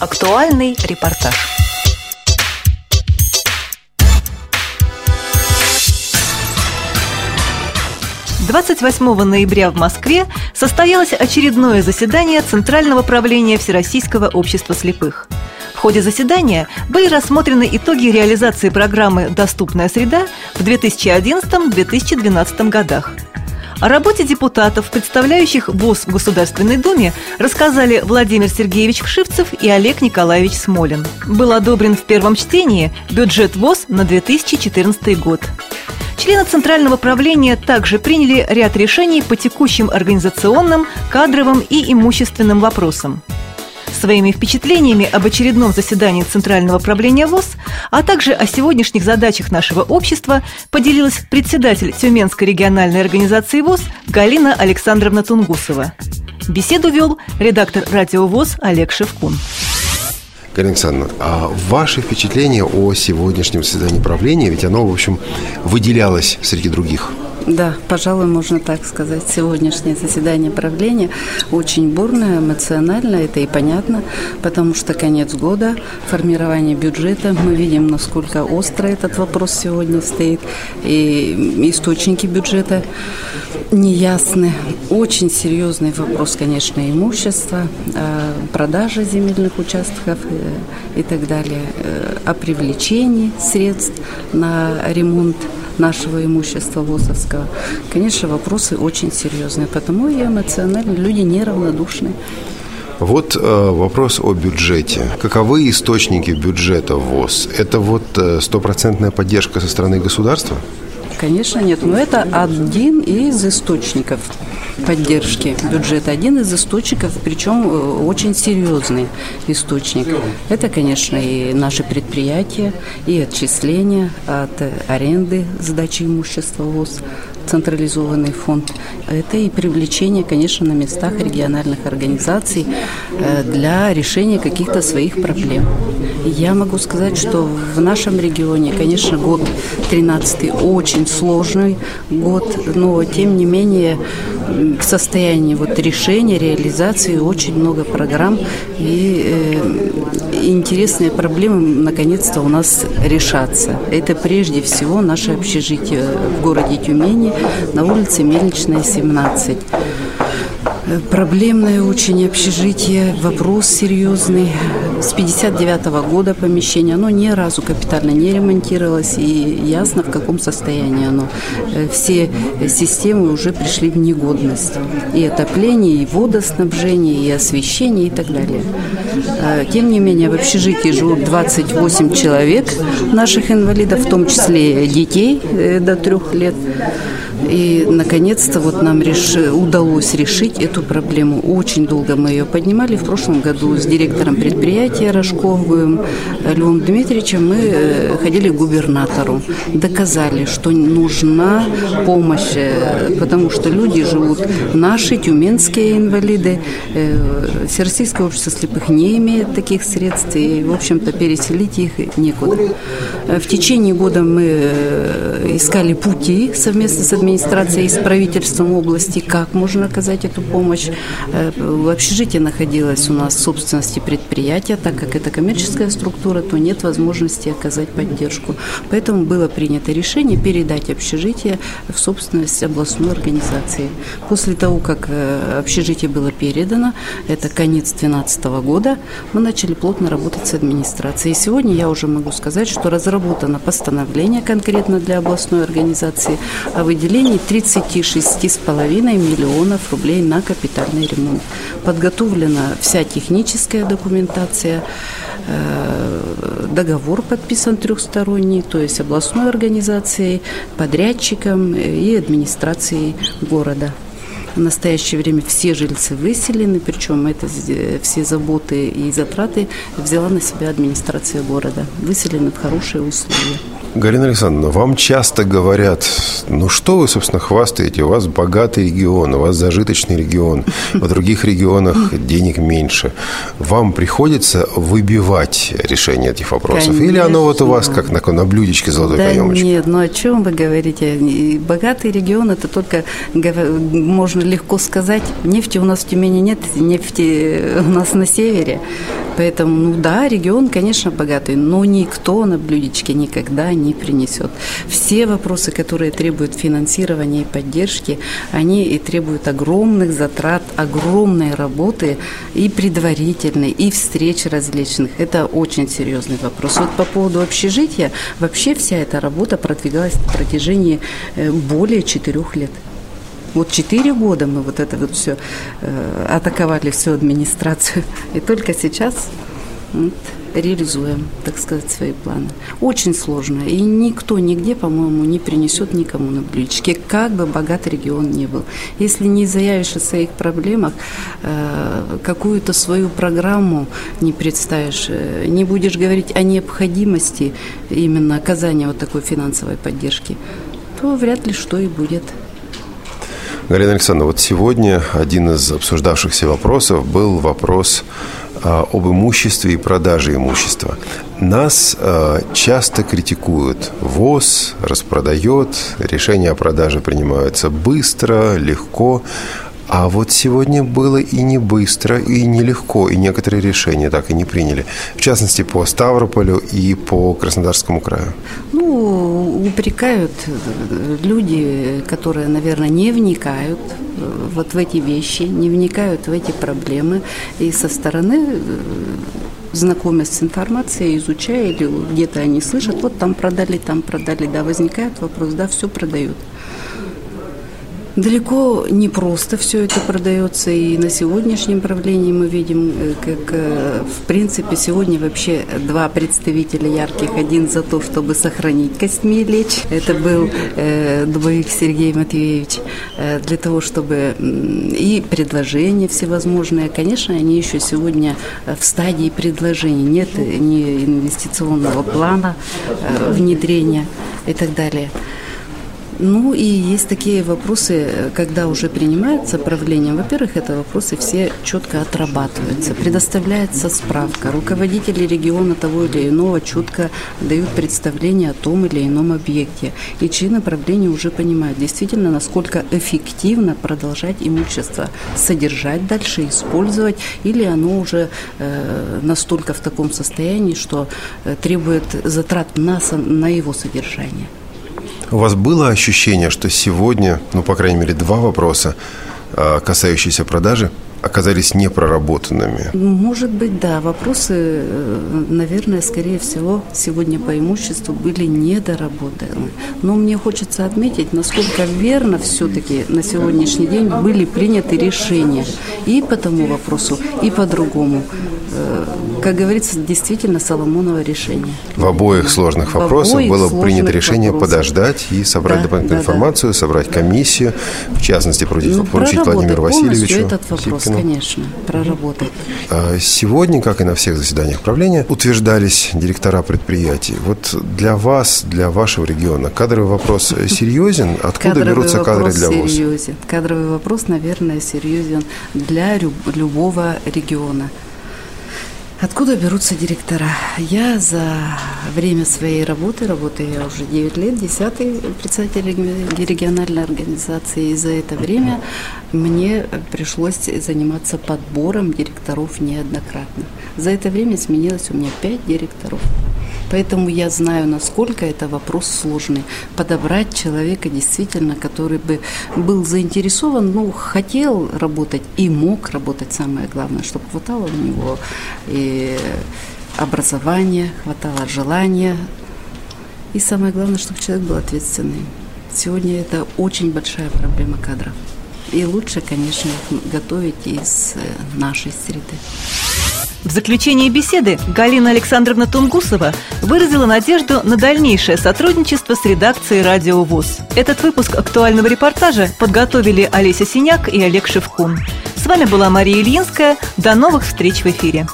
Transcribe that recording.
Актуальный репортаж. Двадцать восьмого ноября в Москве состоялось очередное заседание Центрального правления Всероссийского общества слепых. В ходе заседания были рассмотрены итоги реализации программы «Доступная среда» в 2011-2012 годах. О работе депутатов, представляющих ВОЗ в Государственной Думе, рассказали Владимир Сергеевич Вшивцев и Олег Николаевич Смолин. Был одобрен в первом чтении бюджет ВОЗ на 2014 год. Члены Центрального правления также приняли ряд решений по текущим организационным, кадровым и имущественным вопросам. Своими впечатлениями об очередном заседании Центрального правления ВОЗ, а также о сегодняшних задачах нашего общества поделилась председатель Тюменской региональной организации ВОЗ Галина Александровна Тунгусова. Беседу вел редактор радио ВОЗ Олег Шевкун. Галина Александровна, а ваши впечатления о сегодняшнем заседании правления, ведь оно, в общем, выделялось среди других – да, пожалуй, можно так сказать. Сегодняшнее заседание правления очень бурное, эмоциональное, это и понятно, потому что конец года, формирование бюджета, мы видим, насколько остро этот вопрос сегодня стоит, и источники бюджета неясны. Очень серьезный вопрос, конечно, имущества, э, продажа земельных участков э, и так далее, э, о привлечении средств на ремонт нашего имущества ВОЗовского. Конечно, вопросы очень серьезные, потому и эмоционально люди неравнодушны. Вот э, вопрос о бюджете. Каковы источники бюджета ВОЗ? Это вот э, стопроцентная поддержка со стороны государства? Конечно, нет. Но это один из источников поддержки бюджета. Один из источников, причем э, очень серьезный источник. Это, конечно, и наши предприятия, и отчисления от аренды сдачи имущества ВОЗ, централизованный фонд. Это и привлечение, конечно, на местах региональных организаций э, для решения каких-то своих проблем. Я могу сказать, что в нашем регионе, конечно, год 13 очень сложный год, но тем не менее в состоянии вот решения, реализации очень много программ и э, интересные проблемы наконец-то у нас решатся. Это прежде всего наше общежитие в городе Тюмени на улице Мельничная, 17. Проблемное очень общежитие, вопрос серьезный. С 59 -го года помещение, оно ни разу капитально не ремонтировалось, и ясно, в каком состоянии оно. Э, все системы уже пришли в негодность. И отопление, и водоснабжение, и освещение, и так далее. Э, тем не менее, в общежитии живут 28 человек наших инвалидов, в том числе детей э, до трех лет. И, наконец-то, вот нам реш... удалось решить эту проблему. Очень долго мы ее поднимали. В прошлом году с директором предприятия Рожковым Львом Дмитриевичем мы э, ходили к губернатору. Доказали, что нужна помощь, э, потому что люди живут, наши тюменские инвалиды, э, Всероссийское общество слепых не имеет таких средств, и, в общем-то, переселить их некуда. В течение года мы искали пути совместно с администрацией администрацией и с правительством области, как можно оказать эту помощь. Э, в общежитии находилось у нас в собственности предприятия, так как это коммерческая структура, то нет возможности оказать поддержку. Поэтому было принято решение передать общежитие в собственность областной организации. После того, как э, общежитие было передано, это конец 2012 года, мы начали плотно работать с администрацией. И сегодня я уже могу сказать, что разработано постановление конкретно для областной организации о выделении выделении 36,5 миллионов рублей на капитальный ремонт. Подготовлена вся техническая документация, э, договор подписан трехсторонний, то есть областной организацией, подрядчиком и администрацией города. В настоящее время все жильцы выселены, причем это все заботы и затраты взяла на себя администрация города. Выселены в хорошие условия. Галина Александровна, вам часто говорят, ну что вы, собственно, хвастаете, у вас богатый регион, у вас зажиточный регион, в других регионах денег меньше. Вам приходится выбивать решение этих вопросов? Конечно. Или оно вот у вас как на, на блюдечке золотой да каемочки? Нет, ну о чем вы говорите? Богатый регион, это только можно легко сказать. Нефти у нас в Тюмени нет, нефти у нас на севере. Поэтому, ну да, регион, конечно, богатый, но никто на блюдечке никогда не принесет. Все вопросы, которые требуют финансирования и поддержки, они и требуют огромных затрат, огромной работы и предварительной, и встреч различных. Это очень серьезный вопрос. Вот по поводу общежития, вообще вся эта работа продвигалась на протяжении э, более четырех лет. Вот четыре года мы вот это вот все э, атаковали всю администрацию, и только сейчас вот, реализуем, так сказать, свои планы. Очень сложно, и никто нигде, по-моему, не принесет никому на блюдечке, как бы богатый регион не был. Если не заявишь о своих проблемах, э, какую-то свою программу не представишь, э, не будешь говорить о необходимости именно оказания вот такой финансовой поддержки, то вряд ли что и будет. Галина Александровна, вот сегодня один из обсуждавшихся вопросов был вопрос а, об имуществе и продаже имущества. Нас а, часто критикуют. ВОЗ распродает, решения о продаже принимаются быстро, легко. А вот сегодня было и не быстро, и нелегко, и некоторые решения так и не приняли. В частности, по Ставрополю и по Краснодарскому краю. Ну, упрекают люди, которые, наверное, не вникают вот в эти вещи, не вникают в эти проблемы. И со стороны э, знакомясь с информацией, изучая, или где-то они слышат, вот там продали, там продали, да, возникает вопрос, да, все продают. Далеко не просто все это продается, и на сегодняшнем правлении мы видим, э, как, э, в принципе, сегодня вообще два представителя ярких. Один за то, чтобы сохранить костьми лечь. Это был э, Дубовик Сергей Матвеевич. Э, для того, чтобы... И предложения всевозможные. Конечно, они еще сегодня в стадии предложений. Нет ни инвестиционного плана э, внедрения и так далее. Ну и есть такие вопросы, когда уже принимается правлением. Во-первых, это вопросы все четко отрабатываются. Предоставляется справка. Руководители региона того или иного четко дают представление о том или ином объекте. И чьи правления уже понимают действительно, насколько эффективно продолжать имущество содержать дальше, использовать, или оно уже э, настолько в таком состоянии, что э, требует затрат на, на его содержание. У вас было ощущение, что сегодня, ну, по крайней мере, два вопроса, а, касающиеся продажи, оказались непроработанными? Может быть, да. Вопросы, э, наверное, скорее всего, сегодня по имуществу были недоработаны. Но мне хочется отметить, насколько верно все-таки на сегодняшний день были приняты решения и по тому вопросу, и по другому. Как говорится, действительно Соломоново решение. В обоих сложных вопросах обоих было принято решение вопросах. подождать и собрать да, дополнительную да, информацию, да. собрать комиссию, в частности, поручить, ну, поручить Владимиру Васильевичу. этот вопрос, Сипкину. конечно, проработать. А сегодня, как и на всех заседаниях правления, утверждались директора предприятий. Вот для вас, для вашего региона кадровый вопрос серьезен? Откуда кадровый берутся кадры для вас? Серьезен. Кадровый вопрос, наверное, серьезен для любого региона. Откуда берутся директора? Я за время своей работы, работаю я уже 9 лет, 10 председатель региональной организации, и за это время мне пришлось заниматься подбором директоров неоднократно. За это время сменилось у меня 5 директоров. Поэтому я знаю, насколько это вопрос сложный. Подобрать человека действительно, который бы был заинтересован, ну, хотел работать и мог работать, самое главное, чтобы хватало у него и образования, хватало желания. И самое главное, чтобы человек был ответственный. Сегодня это очень большая проблема кадров. И лучше, конечно, готовить из э, нашей среды. В заключении беседы Галина Александровна Тунгусова выразила надежду на дальнейшее сотрудничество с редакцией «Радио ВОЗ». Этот выпуск актуального репортажа подготовили Олеся Синяк и Олег Шевкун. С вами была Мария Ильинская. До новых встреч в эфире.